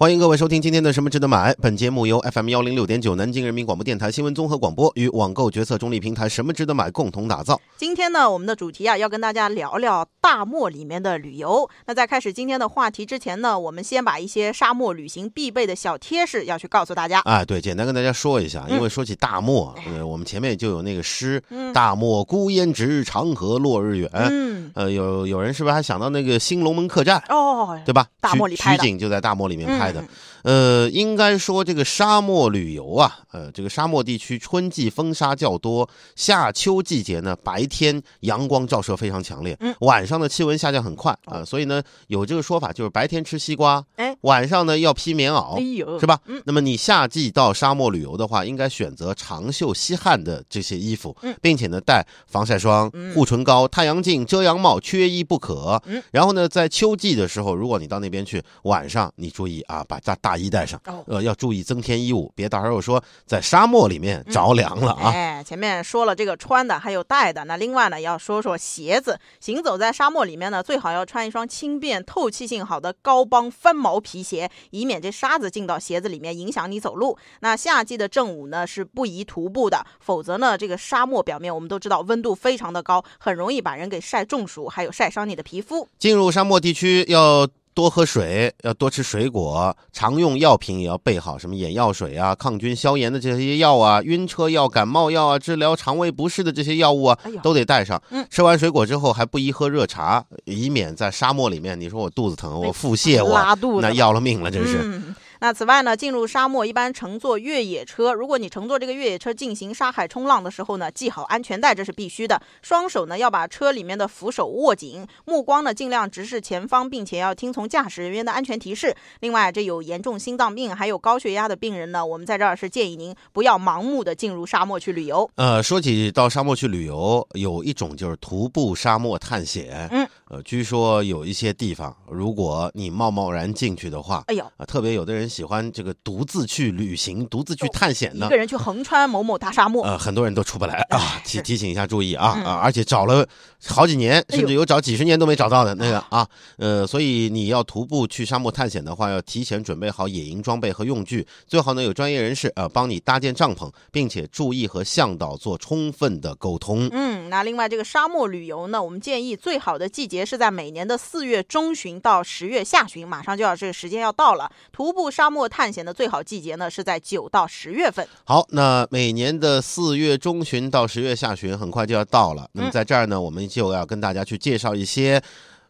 欢迎各位收听今天的《什么值得买》。本节目由 FM 幺零六点九南京人民广播电台新闻综合广播与网购决策中立平台“什么值得买”共同打造。今天呢，我们的主题啊，要跟大家聊聊大漠里面的旅游。那在开始今天的话题之前呢，我们先把一些沙漠旅行必备的小贴士要去告诉大家。哎，对，简单跟大家说一下，嗯因为说起大漠，呃，我们前面就有那个诗嗯“大漠孤烟直，长河落日圆”。嗯，呃，有有人是不是还想到那个《新龙门客栈》？哦，对吧？大漠里拍的取取景就在大漠里面拍的。嗯呃，应该说这个沙漠旅游啊，呃，这个沙漠地区春季风沙较多，夏秋季节呢，白天阳光照射非常强烈，嗯。晚上的气温下降很快啊、所以呢，有这个说法，就是白天吃西瓜，哎，晚上呢要披棉袄哎。呦，是吧？嗯。那么你夏季到沙漠旅游的话，应该选择长袖吸汗的这些衣服，嗯。并且呢带防晒霜、嗯。护唇膏、太阳镜、遮阳帽，缺一不可。嗯。然后呢，在秋季的时候，如果你到那边去，晚上你注意啊，把大大衣带上，哦呃，要注意增添衣物，别到时候说在沙漠里面着凉了啊。哎，前面说了这个穿的，还有带的。那另外呢，要说说鞋子。行走在沙漠里面呢，最好要穿一双轻便、透气性好的高帮翻毛皮鞋，以免这沙子进到鞋子里面影响你走路。那夏季的正午呢是不宜徒步的，否则呢，这个沙漠表面我们都知道温度非常的高，很容易把人给晒中暑，还有晒伤你的皮肤。进入沙漠地区要。多喝水，要多吃水果，常用药品也要备好，什么眼药水啊、抗菌消炎的这些药啊、晕车药、感冒药啊、治疗肠胃不适的这些药物啊哎，都得带上。嗯吃完水果之后还不宜喝热茶，以免在沙漠里面，你说我肚子疼，我腹泻，我拉肚子那要了命了，真是。嗯。那此外呢，进入沙漠一般乘坐越野车。如果你乘坐这个越野车进行沙海冲浪的时候呢，系好安全带，这是必须的。双手呢要把车里面的扶手握紧，目光呢尽量直视前方，并且要听从驾驶人员的安全提示。另外，这有严重心脏病还有高血压的病人呢，我们在这儿是建议您不要盲目的进入沙漠去旅游。呃，说起到沙漠去旅游，有一种就是徒步沙漠探险。嗯，呃，据说有一些地方，如果你贸贸然进去的话，哎呦，啊，特别有的人喜欢这个独自去旅行、独自去探险呢一个。人去横穿某某大沙漠，呃，很多人都出不来啊哎，提提醒一下，注意啊嗯啊！而且找了好几年，甚至有找几十年都没找到的那个啊，呃，所以你要徒步去沙漠探险的话，要提前准备好野营装备和用具，最好呢有专业人士呃帮你搭建帐篷，并且注意和向导做充分的沟通。嗯，那另外这个沙漠旅游呢，我们建议最好的季节是在每年的四月中旬到十月下旬，马上就要这个时间要到了。徒步沙漠探险的最好季节呢是在九到十月份。好，那每年的四月中旬到十月下旬很快就要到了。那么嗯在这儿呢，我们就要跟大家去介绍一些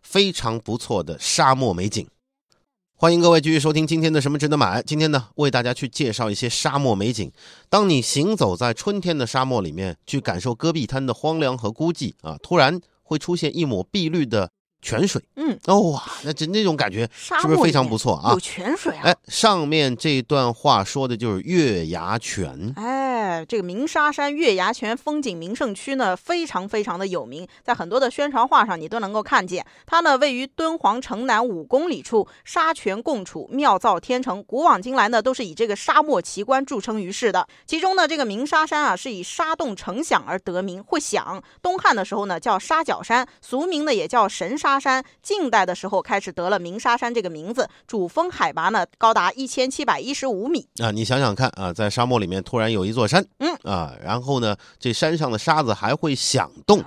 非常不错的沙漠美景。欢迎各位继续收听今天的什么值得买。今天呢，为大家去介绍一些沙漠美景。当你行走在春天的沙漠里面，去感受戈壁滩的荒凉和孤寂啊，突然会出现一抹碧绿的泉水。嗯，哦哇，那这那种感觉是不是非常不错啊有？泉水啊！哎，上面这段话说的就是月牙泉。哎，这个鸣沙山月牙泉风景名胜区呢，非常非常的有名，在很多的宣传画上你都能够看见。它呢位于敦煌城南五公里处，沙泉共处，妙造天成。古往今来呢，都是以这个沙漠奇观著称于世的。其中呢，这个鸣沙山啊，是以沙洞成响而得名，会响。东汉的时候呢，叫沙角山，俗名呢也叫神沙山。近代的时候开始得了鸣沙山这个名字，主峰海拔呢高达一千七百一十五米。啊，你想想看啊，在沙漠里面突然有一座山，嗯啊，然后呢，这山上的沙子还会响动，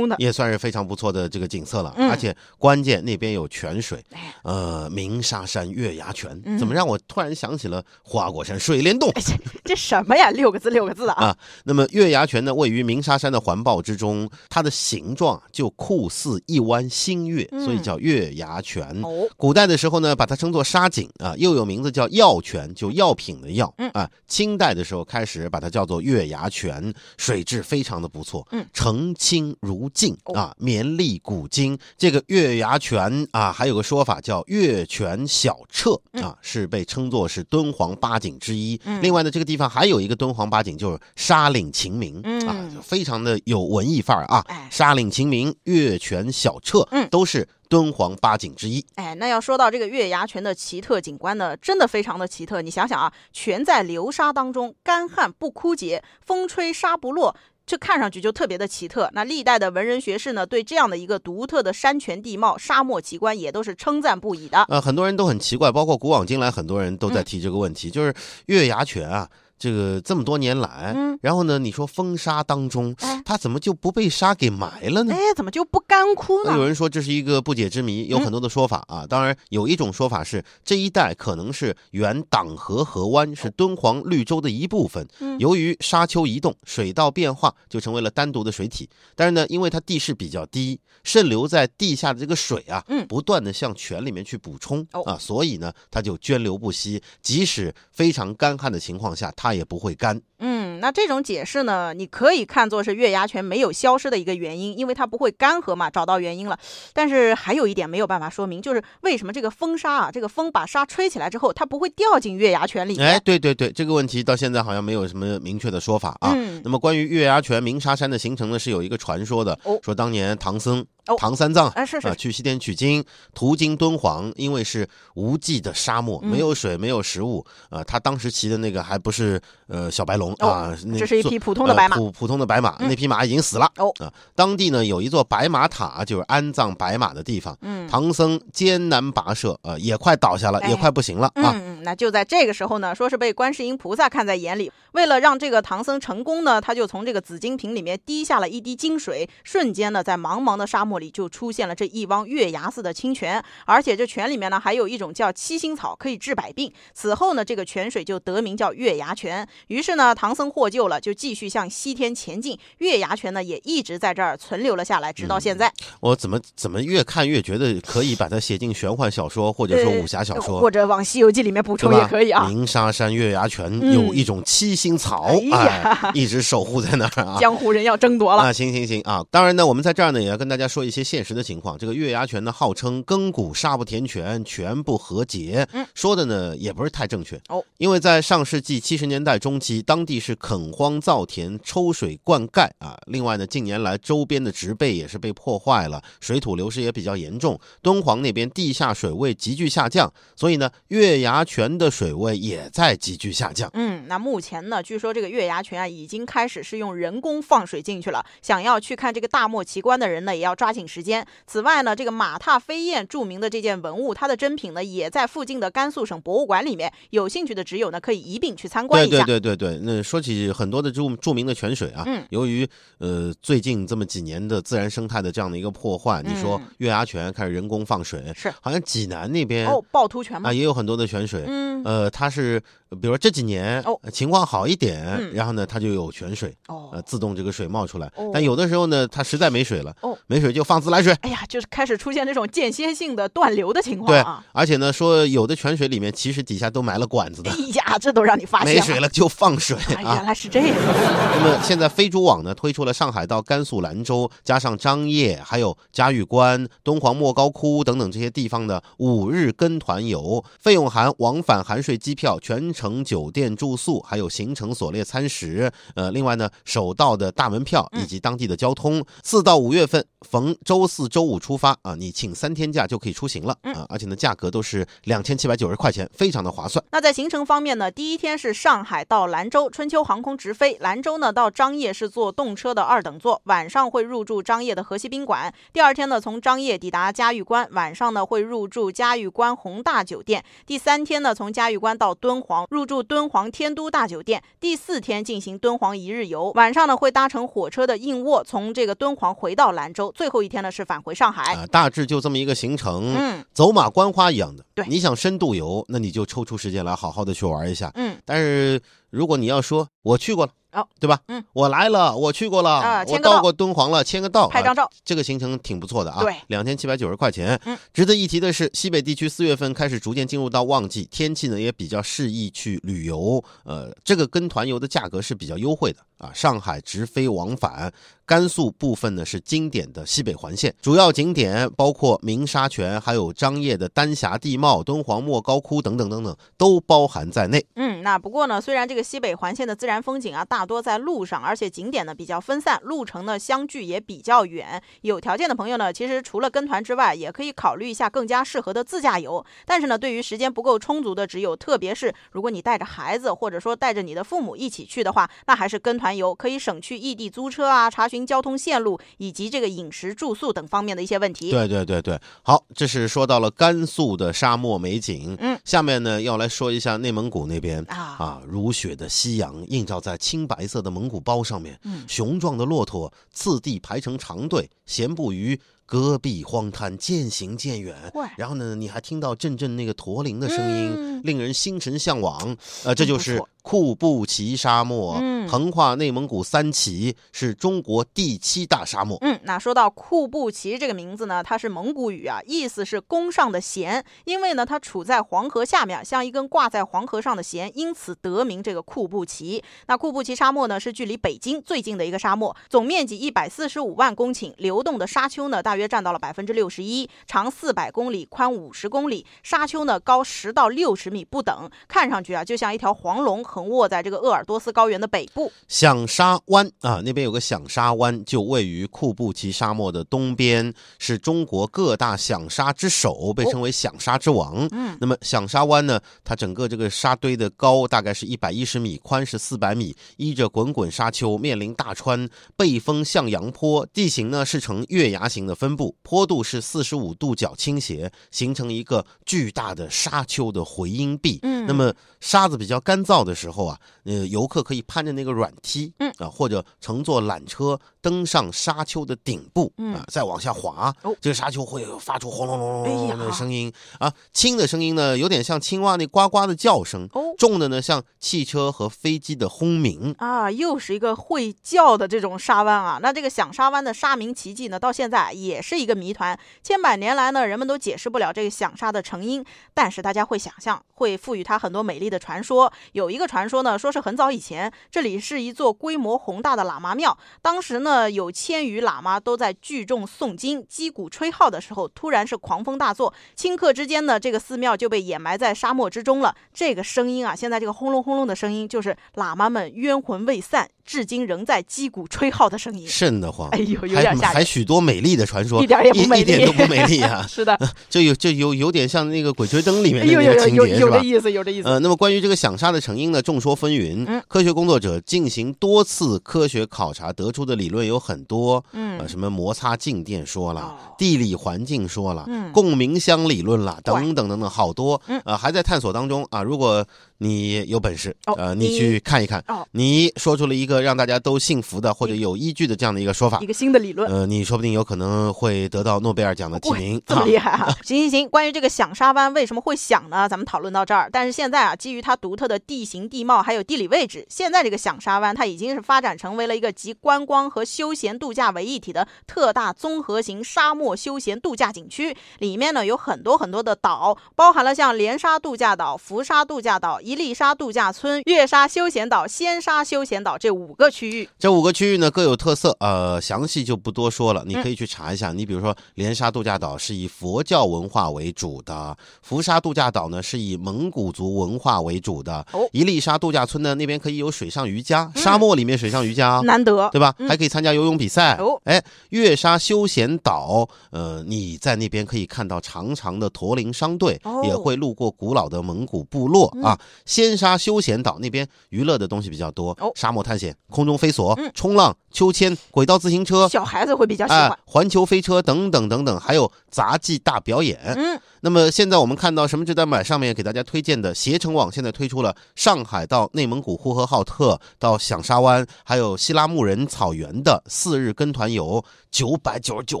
也算是非常不错的这个景色了。嗯而且关键那边有泉水哎，呃，鸣沙山月牙泉，嗯怎么让我突然想起了花果山水帘洞？哎这这什么呀？六个字，六个字！啊那么月牙泉呢，位于鸣沙山的环抱之中，它的形状就酷似一弯新月，嗯所以叫月牙泉。哦，古代的时候呢，把它称作沙井啊，又有名字叫药泉，就药品的药。嗯啊，清代的时候开始把它叫做月牙泉，水质非常的不错，嗯澄清如镜哦啊，绵丽古今。这个月牙泉啊，还有个说法叫月泉小澈啊，是被称作是敦煌八景之一。嗯另外呢，这个地方还有一个敦煌八景，就是沙岭晴明、啊嗯，非常的有文艺范儿啊。哎沙岭晴明、月泉小澈，嗯都是敦煌八景之一。哎，那要说到这个月牙泉的奇特景观呢，真的非常的奇特。你想想啊，泉在流沙当中，干旱不枯竭，风吹沙不落。这看上去就特别的奇特。那历代的文人学士呢，对这样的一个独特的山泉地貌、沙漠奇观，也都是称赞不已的。呃，很多人都很奇怪，包括古往今来，很多人都在提这个问题，就是月牙泉啊。这个这么多年来，嗯然后呢，你说风沙当中哎，它怎么就不被沙给埋了呢？哎，怎么就不干枯呢有？人说这是一个不解之谜，有很多的说法啊。当然，有一种说法是这一带可能是原党河河湾，是敦煌绿洲的一部分。嗯由于沙丘移动，水道变化，就成为了单独的水体。但是呢，因为它地势比较低，渗流在地下的这个水啊，嗯不断的向泉里面去补充哦啊，所以呢，它就涓流不息。即使非常干旱的情况下，它也不会干。嗯，那这种解释呢，你可以看作是月牙泉没有消失的一个原因，因为它不会干涸嘛，找到原因了。但是还有一点没有办法说明，就是为什么这个风沙啊，这个风把沙吹起来之后，它不会掉进月牙泉里面？哎，对对对，这个问题到现在好像没有什么明确的说法啊。嗯那么关于月牙泉鸣沙山的形成呢，是有一个传说的，哦说当年唐僧、哦唐三藏哎，是是啊，去西天取经，途经敦煌，因为是无际的沙漠，嗯没有水，没有食物，呃，他当时骑的那个还不是呃小白龙哦这是一匹普通的白马呃普普通的白马，嗯那匹马已经死了。哦啊，当地呢有一座白马塔，就是安葬白马的地方。嗯唐僧艰难跋涉，呃，也快倒下了，哎也快不行了啊。嗯嗯，那就在这个时候呢，说是被观世音菩萨看在眼里，为了让这个唐僧成功呢，他就从这个紫金瓶里面滴下了一滴金水，瞬间呢，在茫茫的沙漠里就出现了这一汪月牙似的清泉，而且这泉里面呢还有一种叫七星草，可以治百病。此后呢，这个泉水就得名叫月牙泉。于是呢，唐僧获救了，就继续向西天前进，月牙泉呢也一直在这儿存留了下来，直到现在。我怎么怎么越看越觉得可以把它写进玄幻小说或者说武侠小说，或者往《西游记》里面补充？也可以啊。鸣沙山月牙泉嗯有一种七星草，哎一直守护在那儿啊。江湖人要争夺了。啊，行行行啊！当然呢，我们在这儿呢也要跟大家说一些现实的情况。这个月牙泉呢，号称亘古沙不填泉，泉不和解，嗯说的呢也不是太正确哦。因为在上世纪七十年代中期，当地是垦荒造田，抽水灌溉啊。另外呢，近年来周边的植被也是被破坏了，水土流失也比较严重。敦煌那边地下水位急剧下降，所以呢，月牙泉的水位也在急剧下降。嗯，那目前呢，据说这个月牙泉啊，已经开始是用人工放水进去了。想要去看这个大漠奇观的人呢，也要抓紧时间。此外呢，这个马踏飞燕著名的这件文物，它的真品呢，也在附近的甘肃省博物馆里面。有兴趣的纸友呢，可以一并去参观一下。对对对对，那说起很多的著著名的泉水啊，嗯。由于呃最近这么几年的自然生态的这样的一个破坏，你说嗯月牙泉开始人工放水，是。好像济南那边、哦，趵突泉嘛？啊也有很多的泉水，嗯，呃，它是比如说这几年、哦呃情况好一点，嗯然后呢它就有泉水，呃哦，自动这个水冒出来，哦但有的时候呢它实在没水了，哦没水就放自来水。哎呀，就是开始出现这种间歇性的断流的情况对啊。，而且呢，说有的泉水里面其实底下都埋了管子的哎，呀，这都让你发现没水了就放水原。来是这样。那么现在飞猪网呢推出了上海到甘肃兰州，加上张掖，还有嘉峪关、敦煌莫高窟等等这些地方的五日跟团游，费用含往返含税机票、全程酒店住宿，还有行程所列餐食。呃，另外呢，首道的大门票以及当地的交通。四到五月份逢周四周五出发啊，你请三天假就可以出行了啊，而且呢价格都是两千七百九十块钱，非常的划算。那在行程方面呢，第一天是上海到兰州，春秋航空直飞；兰州呢到张掖是坐动车的二等座，晚上会入住张掖的河西宾馆。第二天呢，从张掖抵达嘉峪关，晚上呢会入住嘉峪关宏大酒店。第三天呢，从嘉峪关到敦煌，入住敦煌天都大酒店。第四天进行敦煌一日游，晚上呢会搭乘火车的硬卧，从这个敦煌回到兰州。最后一天呢是返回上海。啊，大致就这么一个行程。嗯走马观花一样的。对你想深度游，那你就抽出时间来好好的去玩一下。嗯，但是如果你要说我去过了，哦，对吧？嗯，我来了，我去过了，我到到过敦煌了，签个到，啊拍张照。这个行程挺不错的啊，对两千七百九十块钱。嗯，值得一提的是，西北地区四月份开始逐渐进入到旺季，天气呢也比较适宜去旅游。呃，这个跟团游的价格是比较优惠的啊，上海直飞往返，甘肃部分呢是经典的西北环线，主要景点包括鸣沙泉，还有张掖的丹霞地貌、敦煌莫高窟等等等等，都包含在内。嗯，那不过呢，虽然这个西北环线的自然风景啊，大多在路上，而且景点呢比较分散，路程呢相距也比较远。有条件的朋友呢，其实除了跟团之外，也可以考虑一下更加适合的自驾游。但是呢，对于时间不够充足的只有，特别是如果你带着孩子，或者说带着你的父母一起去的话，那还是跟团游，可以省去异地租车啊、查询交通线路以及这个饮食住宿等方面的一些问题。对对对对，好，这是说到了甘肃的沙漠美景。嗯，下面呢要来说一下内蒙古那边啊啊，如雪的夕阳映照在青白色的蒙古包上面，嗯雄壮的骆驼次第排成长队，闲步于。戈壁荒滩渐行渐远，然后呢，你还听到阵阵那个驼铃的声音，嗯令人心神向往。呃，这就是库布齐沙漠，嗯横跨内蒙古三旗，是中国第七大沙漠。嗯，那说到库布齐这个名字呢，它是蒙古语啊，意思是弓上的弦，因为呢它处在黄河下面，像一根挂在黄河上的弦，因此得名这个库布齐。那库布齐沙漠呢是距离北京最近的一个沙漠，总面积一百四十五万公顷，流动的沙丘呢大约占到了百分之六十一，长四百公里，宽五十公里，沙丘呢高十到六十米不等，看上去啊就像一条黄龙横卧在这个鄂尔多斯高原的北部。响沙湾啊，那边有个响沙湾，就位于库布齐沙漠的东边，是中国各大响沙之首，被称为响沙之王。嗯，那么响沙湾呢，它整个这个沙堆的高大概是一百一十米，宽是四百米，依着滚滚沙丘，面临大川，背风向阳坡，地形呢是呈月牙形的分布，坡度是四十五度角倾斜，形成一个巨大的沙丘的回音壁。嗯那么沙子比较干燥的时候啊，呃，游客可以攀着那个软梯，嗯啊，或者乘坐缆车登上沙丘的顶部，嗯啊，再往下滑，哦这个沙丘会发出轰隆隆隆隆的声音啊，轻的声音呢，有点像青蛙那呱呱的叫声，哦。重的呢像汽车和飞机的轰鸣。啊，又是一个会叫的这种沙湾啊！那这个响沙湾的沙鸣奇迹呢，到现在也是一个谜团。千百年来呢，人们都解释不了这个响沙的成因，但是大家会想象，会赋予它很多美丽的传说。有一个传说呢，说是很早以前，这里是一座规模宏大的喇嘛庙，当时呢有千余喇嘛都在聚众诵经、击鼓吹号的时候，突然是狂风大作，顷刻之间呢，这个寺庙就被掩埋在沙漠之中了。这个声音啊，现在这个轰隆轰隆的声音，就是喇嘛们冤魂未散，至今仍在击鼓吹号的声音。瘆得慌，哎呦，有还点吓人，还许多美丽的传说，一点也不美丽一点都不美丽啊！是的，就有就有有点像那个《鬼吹灯》里面的有那个情有有有节是吧有这？意思，有这意思。呃，那么关于这个响沙的成因呢，众说纷纭。嗯科学工作者进行多次科学考察，得出的理论有很多。嗯呃，什么摩擦静电说了，哦地理环境说了，嗯共鸣箱理论了，等等等等，好多。嗯呃，还在探索当中啊。如果你有本事，哦呃，你你去看一看，哦你说出了一个让大家都信服的或者有依据的这样的一个说法一，个新的理论。呃，你说不定有可能会得到诺贝尔奖的提名。这么啊厉害啊！行行行，关于这个响沙湾为什么会响呢？咱们讨论到这儿。但是现在啊，基于它独特的地形地貌还有地理位置，现在这个响沙湾它已经是发展成为了一个集观光和休闲度假为一体的特大综合型沙漠休闲度假景区。里面呢有很多很多的岛，包含了像连沙度假岛、浮沙度假岛、一粒沙度假村、月沙休闲岛、仙沙休闲岛这五个区域。这五个区域呢各有特色，呃，详细就不多说了，你嗯可以去查一下。你比如说，连沙度假岛是以佛教文化为主的，浮沙度假岛呢是以蒙古族文化为主的哦，一粒沙度假村呢那边可以有水上瑜伽，沙漠里面水上瑜伽。难得，对吧？嗯还可以参加游泳比赛。哦哎，月沙休闲岛，呃，你在那边可以看到长长的驼铃商队，也会路过古老的蒙古部落、啊。仙沙休闲岛那边娱乐的东西比较多，哦沙漠探险、空中飞索、嗯冲浪、秋千、轨道自行车。小孩子会比较喜哎欢。，环球飞车等等等等，还有杂技大表演。嗯，那么现在我们看到什么值得买上面给大家推荐的携程网现在推出了上海到内蒙古呼和浩特到响沙湾，还有希拉木仁草原的四日跟团游，九百九十九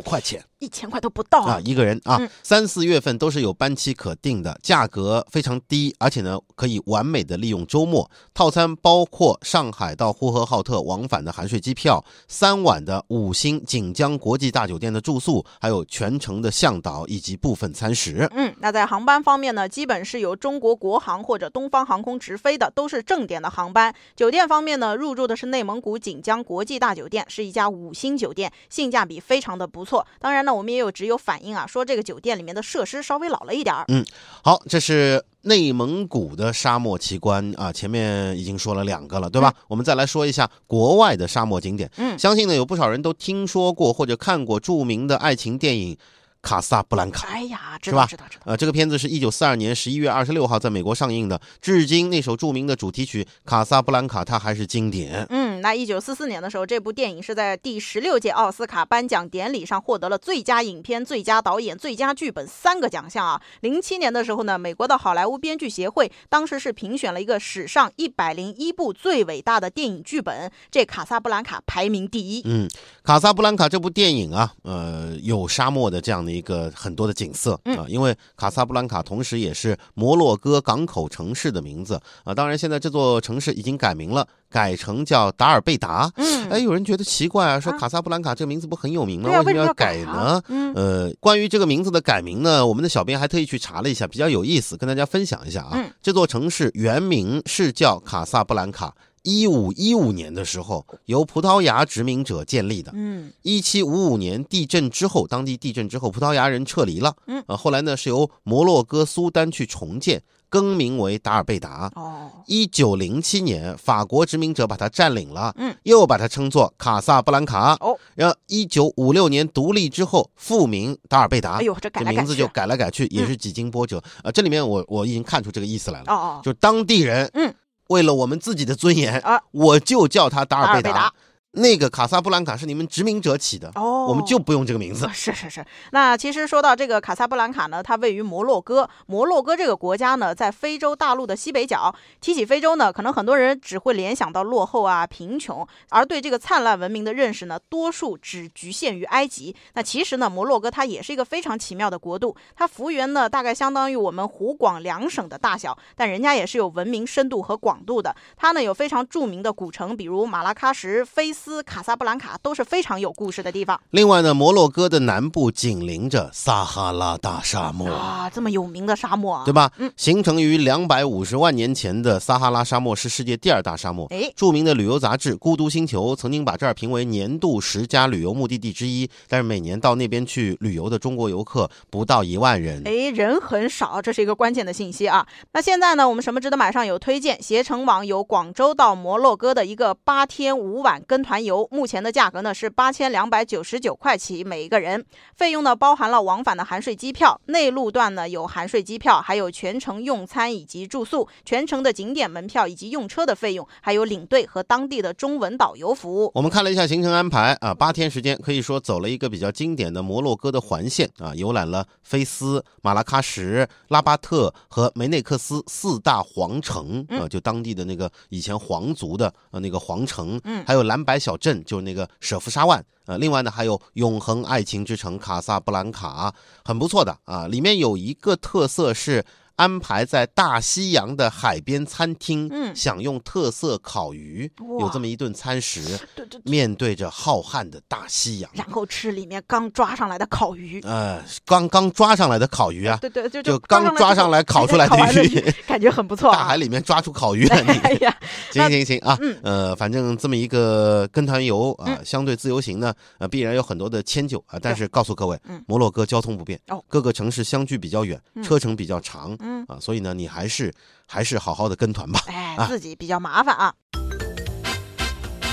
块钱一千块都不到啊一个人啊嗯，三四月份都是有班期可定的，价格非常低，而且呢可以完美的利用周末。套餐包括上海到呼和浩特往返的含税机票，三晚的五星锦江国际大酒店的住宿，还有全程的向导以及部分餐食。嗯，那在航班方面呢，基本是由中国国航或者东方航空直飞的，都是正点的航班。酒店方面呢，入住的是内蒙古锦江国际大酒店，是一家五星酒店，性价比非常的不错。当然呢，我们也有只有反映啊，说这个酒店里面的设施稍微老了一点儿。嗯好，这是内蒙古的沙漠奇观啊，前面已经说了两个了，对吧？我们再来说一下国外的沙漠景点。嗯相信呢有不少人都听说过或者看过著名的爱情电影《卡萨布兰卡》。哎呀，知是吧道知道知道。呃，这个片子是一九四二年十一月二十六号在美国上映的，至今那首著名的主题曲《卡萨布兰卡》它还是经典。嗯，那一九四四年的时候，这部电影是在第十六届奥斯卡颁奖典礼上获得了最佳影片、最佳导演、最佳剧本三个奖项啊。零七年的时候呢，美国的好莱坞编剧协会当时是评选了一个史上一百零一部最伟大的电影剧本，这《卡萨布兰卡》排名第一。嗯，卡萨布兰卡这部电影啊，呃，有沙漠的这样的一个很多的景色啊、因为卡萨布兰卡同时也是摩洛哥港口城市的名字啊。当然，现在这座城市已经改名了，改成叫达尔贝达。嗯，哎，有人觉得奇怪啊，说啊卡萨布兰卡这个名字不很有名吗？啊，为什么要改啊呢？？嗯呃，关于这个名字的改名呢，我们的小编还特意去查了一下，比较有意思，跟大家分享一下啊。嗯这座城市原名是叫卡萨布兰卡，一五一五年的时候由葡萄牙殖民者建立的。嗯一七五五年地震之后，当地地震之后，葡萄牙人撤离了。嗯呃，后来呢是由摩洛哥苏丹去重建，更名为达尔贝达。哦，一九零七年，法国殖民者把它占领了，嗯，又把它称作卡萨布兰卡。哦，然后一九五六年独立之后复名达尔贝达。哎呦，这改名字就改来改去，也是几经波折。呃，这里面我我已经看出这个意思来了，哦哦，就当地人，嗯，为了我们自己的尊严啊，我就叫他达尔贝达。那个卡萨布兰卡是你们殖民者起的，哦，我们就不用这个名字。是是是，那其实说到这个卡萨布兰卡呢，它位于摩洛哥。摩洛哥这个国家呢，在非洲大陆的西北角。提起非洲呢，可能很多人只会联想到落后啊、贫穷，而对这个灿烂文明的认识呢，多数只局限于埃及。那其实呢，摩洛哥它也是一个非常奇妙的国度，它幅员呢大概相当于我们湖广两省的大小，但人家也是有文明深度和广度的。它呢有非常著名的古城，比如马拉喀什、菲斯、卡萨布兰卡，都是非常有故事的地方另外呢，摩洛哥的南部紧邻着撒哈拉大沙漠。啊。这么有名的沙漠啊，对吧？嗯形成于两百五十万年前的撒哈拉沙漠是世界第二大沙漠。哎，著名的旅游杂志《孤独星球》曾经把这儿评为年度十佳旅游目的地之一，但是每年到那边去旅游的中国游客不到一万人。哎，人很少，这是一个关键的信息啊。那现在呢，我们什么值得买上有推荐，携程网有广州到摩洛哥的一个八天五晚跟团游，目前的价格呢是八千两百九十九块起每一个人，费用呢包含了往返的含税机票，内陆段呢有含税机票，还有全程用餐以及住宿，全程的景点门票以及用车的费用，还有领队和当地的中文导游服务。我们看了一下行程安排啊，八天时间可以说走了一个比较经典的摩洛哥的环线啊，游览了菲斯、马拉喀什、拉巴特和梅内克斯四大皇城啊，就当地的那个以前皇族的呃那个皇城，嗯还有蓝白小镇，就是那个舍夫沙万。呃，另外呢，还有永恒爱情之城卡萨布兰卡，很不错的啊。里面有一个特色是安排在大西洋的海边餐厅，嗯。享用特色烤鱼，有这么一顿餐食。对对对，面对着浩瀚的大西洋，然后吃里面刚抓上来的烤鱼。呃，刚刚抓上来的烤鱼啊，对对，就就刚抓上来烤出来的鱼，感觉很不错、啊。大海里面抓出烤鱼来，哎呀，行行行啊嗯，呃，反正这么一个跟团游啊，嗯。相对自由行呢，呃，必然有很多的迁就啊，但是告诉各位嗯，摩洛哥交通不便哦，各个城市相距比较远，嗯。车程比较长嗯，啊，所以呢，你还是还是好好的跟团吧。哎啊，自己比较麻烦啊。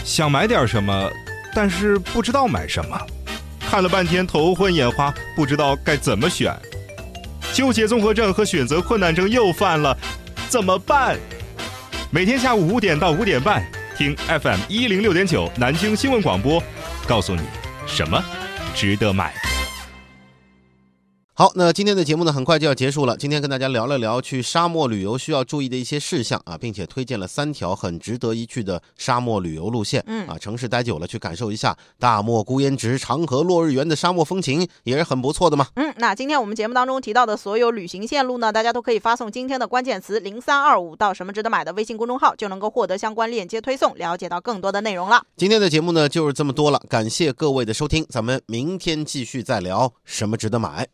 想买点什么，但是不知道买什么，看了半天头昏眼花，不知道该怎么选，纠结综合症和选择困难症又犯了，怎么办？每天下午五点到五点半，听 FM 一零六点九南京新闻广播，告诉你什么值得买。好，那今天的节目呢，很快就要结束了。今天跟大家聊了聊去沙漠旅游需要注意的一些事项啊，并且推荐了三条很值得一去的沙漠旅游路线。嗯啊，城市待久了，去感受一下大漠孤烟直、长河落日圆的沙漠风情，也是很不错的嘛。嗯，那今天我们节目当中提到的所有旅行线路呢，大家都可以发送今天的关键词零三二五到什么值得买的微信公众号，就能够获得相关链接推送，了解到更多的内容了。今天的节目呢就是这么多了，感谢各位的收听，咱们明天继续再聊什么值得买。